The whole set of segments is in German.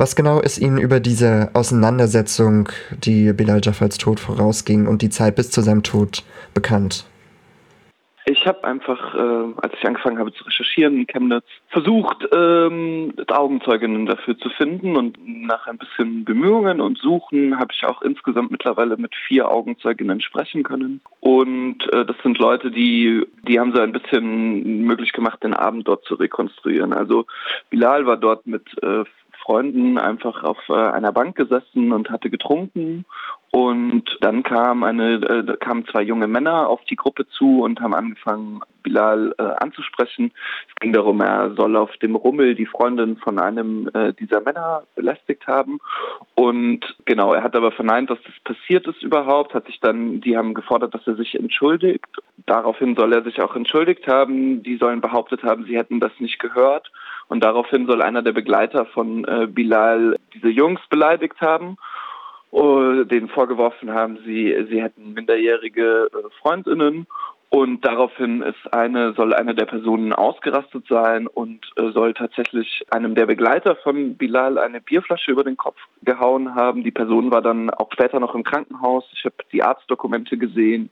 Was genau ist Ihnen über diese Auseinandersetzung, die Bilal Jaffals Tod vorausging und die Zeit bis zu seinem Tod bekannt? Ich habe einfach, äh, als ich angefangen habe zu recherchieren in Chemnitz, versucht, ähm, Augenzeuginnen dafür zu finden und nach ein bisschen Bemühungen und Suchen habe ich auch insgesamt mittlerweile mit vier Augenzeuginnen sprechen können. Und äh, das sind Leute, die, die haben so ein bisschen möglich gemacht, den Abend dort zu rekonstruieren. Also Bilal war dort mit äh, Freunden einfach auf äh, einer Bank gesessen und hatte getrunken und dann kam eine, äh, kamen zwei junge Männer auf die Gruppe zu und haben angefangen, Bilal äh, anzusprechen. Es ging darum, er soll auf dem Rummel die Freundin von einem äh, dieser Männer belästigt haben. Und genau, er hat aber verneint, dass das passiert ist überhaupt, hat sich dann, die haben gefordert, dass er sich entschuldigt. Daraufhin soll er sich auch entschuldigt haben. Die sollen behauptet haben, sie hätten das nicht gehört. Und daraufhin soll einer der Begleiter von äh, Bilal diese Jungs beleidigt haben uh, denen vorgeworfen haben, sie, sie hätten minderjährige äh, Freundinnen und daraufhin ist eine, soll eine der Personen ausgerastet sein und äh, soll tatsächlich einem der Begleiter von Bilal eine Bierflasche über den Kopf gehauen haben. Die Person war dann auch später noch im Krankenhaus. Ich habe die Arztdokumente gesehen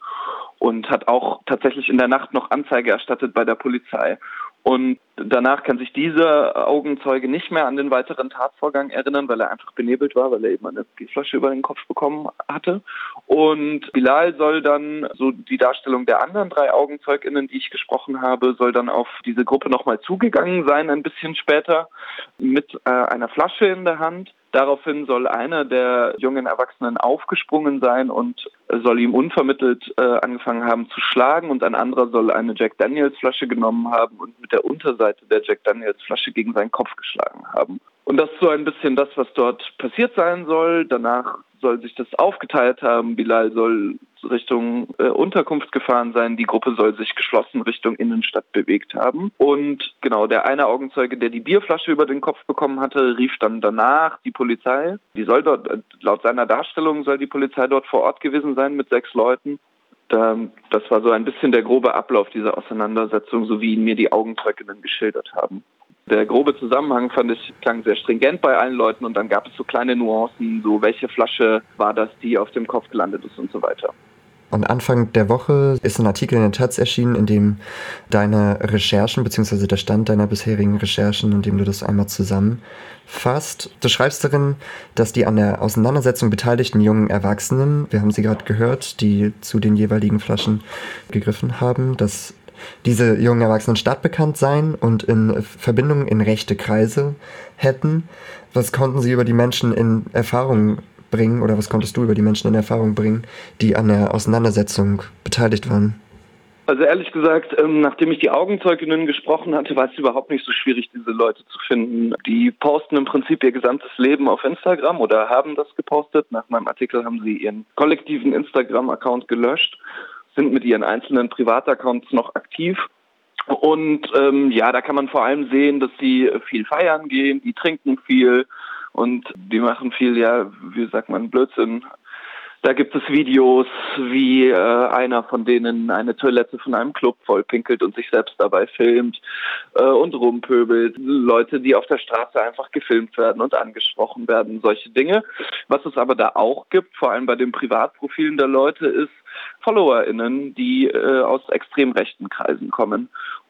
und hat auch tatsächlich in der Nacht noch Anzeige erstattet bei der Polizei. Und danach kann sich dieser Augenzeuge nicht mehr an den weiteren Tatvorgang erinnern, weil er einfach benebelt war, weil er eben eine Bierflasche über den Kopf bekommen hatte. Und Bilal soll dann, so die Darstellung der anderen drei AugenzeugInnen, die ich gesprochen habe, soll dann auf diese Gruppe nochmal zugegangen sein, ein bisschen später, mit äh, einer Flasche in der Hand. Daraufhin soll einer der jungen Erwachsenen aufgesprungen sein und soll ihm unvermittelt äh, angefangen haben zu schlagen und ein anderer soll eine Jack Daniels Flasche genommen haben und mit der Unterseite der Jack Daniels Flasche gegen seinen Kopf geschlagen haben. Und das ist so ein bisschen das, was dort passiert sein soll. Danach soll sich das aufgeteilt haben. Bilal soll Richtung äh, Unterkunft gefahren sein. Die Gruppe soll sich geschlossen Richtung Innenstadt bewegt haben. Und genau, der eine Augenzeuge, der die Bierflasche über den Kopf bekommen hatte, rief dann danach die Polizei. Die soll dort, äh, laut seiner Darstellung soll die Polizei dort vor Ort gewesen sein mit sechs Leuten. Das war so ein bisschen der grobe Ablauf dieser Auseinandersetzung, so wie ihn mir die Augenzeuginnen geschildert haben. Der grobe Zusammenhang fand ich klang sehr stringent bei allen Leuten und dann gab es so kleine Nuancen, so welche Flasche war das, die auf dem Kopf gelandet ist und so weiter. Und Anfang der Woche ist ein Artikel in der Taz erschienen, in dem deine Recherchen, beziehungsweise der Stand deiner bisherigen Recherchen, in dem du das einmal zusammenfasst. Du schreibst darin, dass die an der Auseinandersetzung beteiligten jungen Erwachsenen, wir haben sie gerade gehört, die zu den jeweiligen Flaschen gegriffen haben, dass diese jungen Erwachsenen stadtbekannt seien und in Verbindungen in rechte Kreise hätten. Was konnten sie über die Menschen in Erfahrung bringen oder was konntest du über die Menschen in Erfahrung bringen, die an der Auseinandersetzung beteiligt waren? Also ehrlich gesagt, ähm, nachdem ich die Augenzeuginnen gesprochen hatte, war es überhaupt nicht so schwierig, diese Leute zu finden. Die posten im Prinzip ihr gesamtes Leben auf Instagram oder haben das gepostet. Nach meinem Artikel haben sie ihren kollektiven Instagram-Account gelöscht sind mit ihren einzelnen Privataccounts noch aktiv. Und ähm, ja, da kann man vor allem sehen, dass sie viel feiern gehen, die trinken viel und die machen viel, ja, wie sagt man, Blödsinn. Da gibt es Videos, wie äh, einer von denen eine Toilette von einem Club vollpinkelt und sich selbst dabei filmt äh, und rumpöbelt. Leute, die auf der Straße einfach gefilmt werden und angesprochen werden, solche Dinge. Was es aber da auch gibt, vor allem bei den Privatprofilen der Leute, ist, FollowerInnen, die äh, aus extrem rechten Kreisen kommen.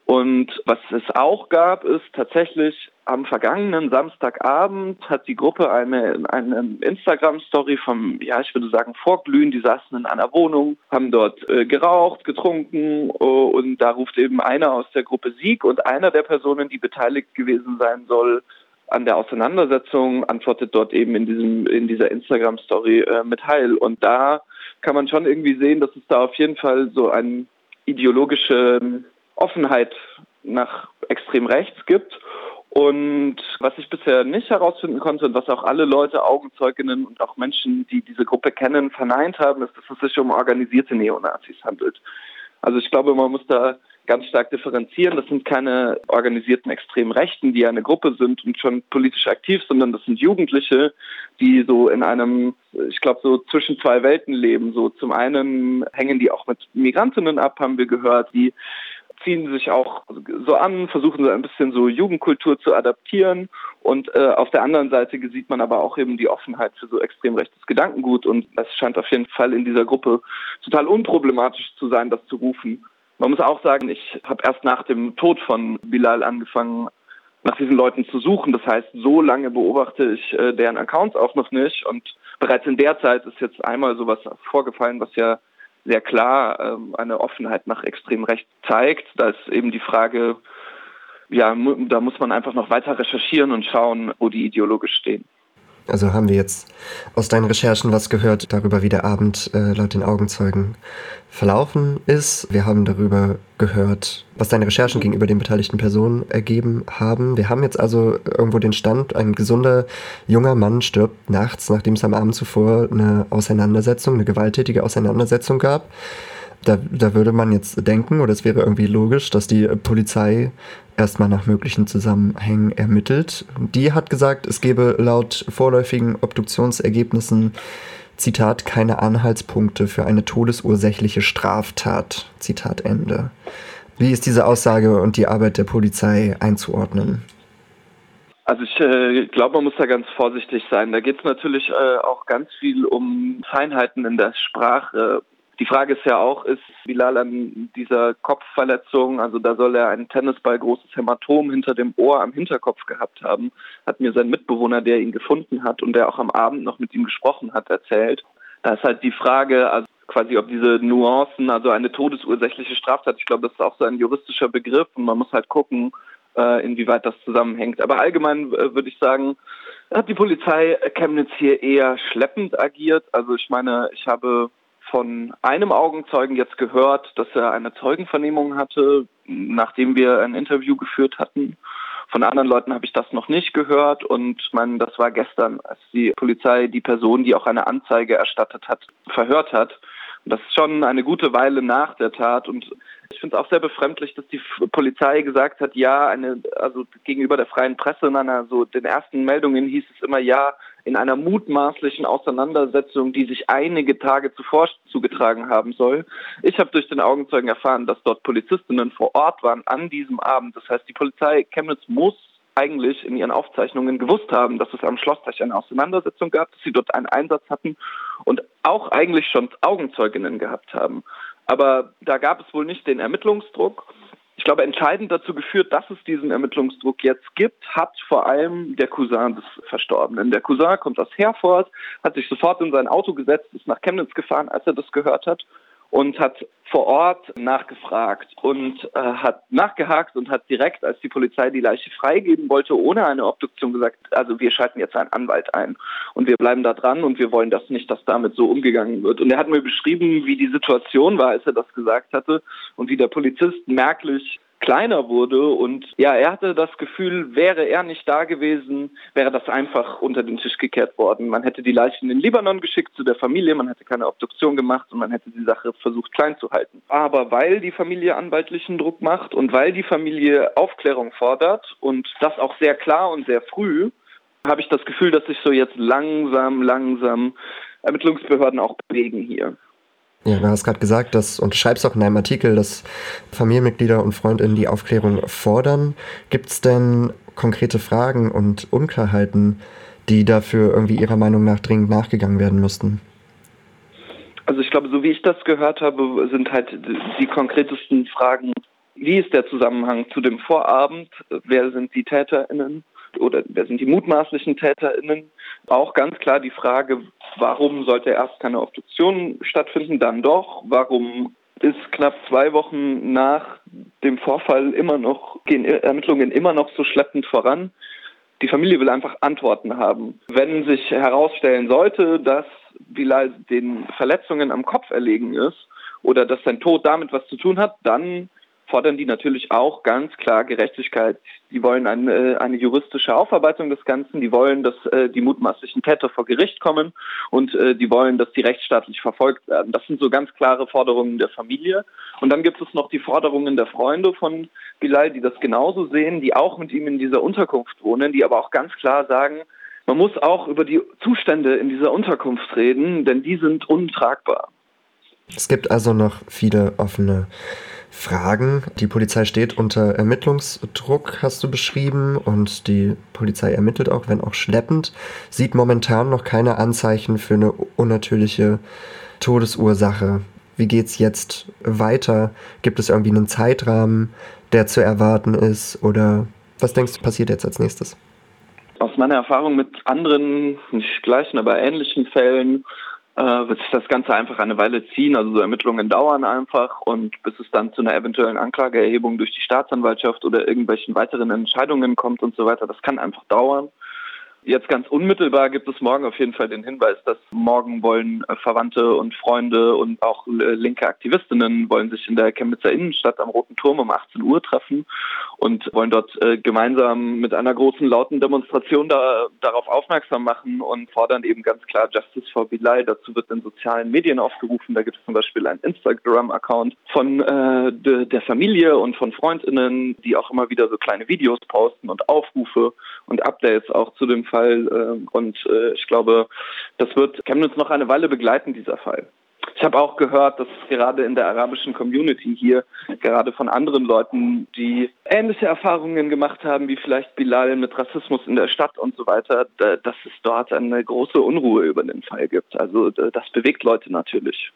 Und was es auch gab, ist tatsächlich am vergangenen Samstagabend hat die Gruppe eine, eine Instagram-Story vom, ja, ich würde sagen, Vorglühen. Die saßen in einer Wohnung, haben dort äh, geraucht, getrunken äh, und da ruft eben einer aus der Gruppe Sieg und einer der Personen, die beteiligt gewesen sein soll, an der Auseinandersetzung antwortet dort eben in diesem in dieser Instagram Story äh, mit Heil und da kann man schon irgendwie sehen, dass es da auf jeden Fall so eine ideologische Offenheit nach extrem rechts gibt. Und was ich bisher nicht herausfinden konnte und was auch alle Leute, Augenzeuginnen und auch Menschen, die diese Gruppe kennen, verneint haben, ist, dass es sich um organisierte Neonazis handelt. Also ich glaube, man muss da ganz stark differenzieren. Das sind keine organisierten extremen Rechten, die eine Gruppe sind und schon politisch aktiv, sondern das sind Jugendliche, die so in einem, ich glaube, so zwischen zwei Welten leben. So zum einen hängen die auch mit Migrantinnen ab, haben wir gehört, die ziehen sich auch so an, versuchen so ein bisschen so Jugendkultur zu adaptieren. Und äh, auf der anderen Seite sieht man aber auch eben die Offenheit für so extrem rechtes Gedankengut. Und es scheint auf jeden Fall in dieser Gruppe total unproblematisch zu sein, das zu rufen. Man muss auch sagen, ich habe erst nach dem Tod von Bilal angefangen, nach diesen Leuten zu suchen. Das heißt, so lange beobachte ich äh, deren Accounts auch noch nicht. Und bereits in der Zeit ist jetzt einmal sowas vorgefallen, was ja sehr klar ähm, eine Offenheit nach extrem rechts zeigt. Da ist eben die Frage, ja, da muss man einfach noch weiter recherchieren und schauen, wo die ideologisch stehen. Also haben wir jetzt aus deinen Recherchen was gehört darüber, wie der Abend äh, laut den Augenzeugen verlaufen ist. Wir haben darüber gehört, was deine Recherchen gegenüber den beteiligten Personen ergeben haben. Wir haben jetzt also irgendwo den Stand, ein gesunder junger Mann stirbt nachts, nachdem es am Abend zuvor eine Auseinandersetzung, eine gewalttätige Auseinandersetzung gab. Da, da würde man jetzt denken, oder es wäre irgendwie logisch, dass die Polizei erstmal nach möglichen Zusammenhängen ermittelt. Die hat gesagt, es gebe laut vorläufigen Obduktionsergebnissen, Zitat, keine Anhaltspunkte für eine todesursächliche Straftat. Zitat Ende. Wie ist diese Aussage und die Arbeit der Polizei einzuordnen? Also ich äh, glaube, man muss da ganz vorsichtig sein. Da geht es natürlich äh, auch ganz viel um Feinheiten in der Sprache. Die Frage ist ja auch, ist Bilal an dieser Kopfverletzung, also da soll er ein Tennisball großes Hämatom hinter dem Ohr am Hinterkopf gehabt haben, hat mir sein Mitbewohner, der ihn gefunden hat und der auch am Abend noch mit ihm gesprochen hat, erzählt. Da ist halt die Frage, also quasi ob diese Nuancen, also eine todesursächliche Straftat, ich glaube, das ist auch so ein juristischer Begriff und man muss halt gucken, äh, inwieweit das zusammenhängt. Aber allgemein äh, würde ich sagen, hat die Polizei Chemnitz hier eher schleppend agiert. Also ich meine, ich habe von einem Augenzeugen jetzt gehört, dass er eine Zeugenvernehmung hatte, nachdem wir ein Interview geführt hatten. Von anderen Leuten habe ich das noch nicht gehört und man, das war gestern, als die Polizei die Person, die auch eine Anzeige erstattet hat, verhört hat. Und das ist schon eine gute Weile nach der Tat und ich finde es auch sehr befremdlich, dass die Polizei gesagt hat, ja, eine, also gegenüber der freien Presse in einer so den ersten Meldungen hieß es immer, ja, in einer mutmaßlichen Auseinandersetzung, die sich einige Tage zuvor zugetragen haben soll. Ich habe durch den Augenzeugen erfahren, dass dort Polizistinnen vor Ort waren an diesem Abend. Das heißt, die Polizei Chemnitz muss eigentlich in ihren Aufzeichnungen gewusst haben, dass es am Schlossteich eine Auseinandersetzung gab, dass sie dort einen Einsatz hatten und auch eigentlich schon Augenzeuginnen gehabt haben. Aber da gab es wohl nicht den Ermittlungsdruck ich glaube, entscheidend dazu geführt, dass es diesen Ermittlungsdruck jetzt gibt, hat vor allem der Cousin des Verstorbenen. Der Cousin kommt aus Herford, hat sich sofort in sein Auto gesetzt, ist nach Chemnitz gefahren, als er das gehört hat und hat vor Ort nachgefragt und äh, hat nachgehakt und hat direkt, als die Polizei die Leiche freigeben wollte, ohne eine Obduktion gesagt, also wir schalten jetzt einen Anwalt ein und wir bleiben da dran und wir wollen das nicht, dass damit so umgegangen wird. Und er hat mir beschrieben, wie die Situation war, als er das gesagt hatte und wie der Polizist merklich kleiner wurde und ja, er hatte das Gefühl, wäre er nicht da gewesen, wäre das einfach unter den Tisch gekehrt worden. Man hätte die Leichen in den Libanon geschickt zu der Familie, man hätte keine Obduktion gemacht und man hätte die Sache versucht klein zu halten. Aber weil die Familie anwaltlichen Druck macht und weil die Familie Aufklärung fordert und das auch sehr klar und sehr früh, habe ich das Gefühl, dass sich so jetzt langsam, langsam Ermittlungsbehörden auch bewegen hier. Ja, du hast gerade gesagt, dass, und schreibst auch in deinem Artikel, dass Familienmitglieder und Freundinnen die Aufklärung fordern. Gibt es denn konkrete Fragen und Unklarheiten, die dafür irgendwie Ihrer Meinung nach dringend nachgegangen werden müssten? Also ich glaube, so wie ich das gehört habe, sind halt die konkretesten Fragen, wie ist der Zusammenhang zu dem Vorabend, wer sind die TäterInnen oder wer sind die mutmaßlichen TäterInnen, auch ganz klar die Frage, warum sollte erst keine Obduktion stattfinden, dann doch, warum ist knapp zwei Wochen nach dem Vorfall immer noch, gehen Ermittlungen immer noch so schleppend voran. Die Familie will einfach Antworten haben. Wenn sich herausstellen sollte, dass Bilal den Verletzungen am Kopf erlegen ist oder dass sein Tod damit was zu tun hat, dann fordern die natürlich auch ganz klar Gerechtigkeit. Die wollen eine, eine juristische Aufarbeitung des Ganzen, die wollen, dass äh, die mutmaßlichen Täter vor Gericht kommen und äh, die wollen, dass die rechtsstaatlich verfolgt werden. Das sind so ganz klare Forderungen der Familie. Und dann gibt es noch die Forderungen der Freunde von Bilal, die das genauso sehen, die auch mit ihm in dieser Unterkunft wohnen, die aber auch ganz klar sagen, man muss auch über die Zustände in dieser Unterkunft reden, denn die sind untragbar. Es gibt also noch viele offene fragen. Die Polizei steht unter Ermittlungsdruck, hast du beschrieben, und die Polizei ermittelt auch, wenn auch schleppend, sieht momentan noch keine Anzeichen für eine unnatürliche Todesursache. Wie geht's jetzt weiter? Gibt es irgendwie einen Zeitrahmen, der zu erwarten ist? Oder was denkst du passiert jetzt als nächstes? Aus meiner Erfahrung mit anderen, nicht gleichen, aber ähnlichen Fällen, äh, wird sich das Ganze einfach eine Weile ziehen. Also so Ermittlungen dauern einfach und bis es dann zu einer eventuellen Anklageerhebung durch die Staatsanwaltschaft oder irgendwelchen weiteren Entscheidungen kommt und so weiter, das kann einfach dauern. Jetzt ganz unmittelbar gibt es morgen auf jeden Fall den Hinweis, dass morgen wollen äh, Verwandte und Freunde und auch äh, linke Aktivistinnen wollen sich in der Chemnitzer Innenstadt am Roten Turm um 18 Uhr treffen und wollen dort äh, gemeinsam mit einer großen lauten Demonstration da, darauf aufmerksam machen und fordern eben ganz klar Justice for Bilal. Dazu wird in sozialen Medien aufgerufen. Da gibt es zum Beispiel einen Instagram-Account von äh, de, der Familie und von Freundinnen, die auch immer wieder so kleine Videos posten und Aufrufe und Updates auch zu dem Fall. Äh, und äh, ich glaube, das wird Chemnitz noch eine Weile begleiten, dieser Fall. Ich habe auch gehört, dass gerade in der arabischen Community hier, gerade von anderen Leuten, die ähnliche Erfahrungen gemacht haben, wie vielleicht Bilal mit Rassismus in der Stadt und so weiter, dass es dort eine große Unruhe über den Fall gibt. Also das bewegt Leute natürlich.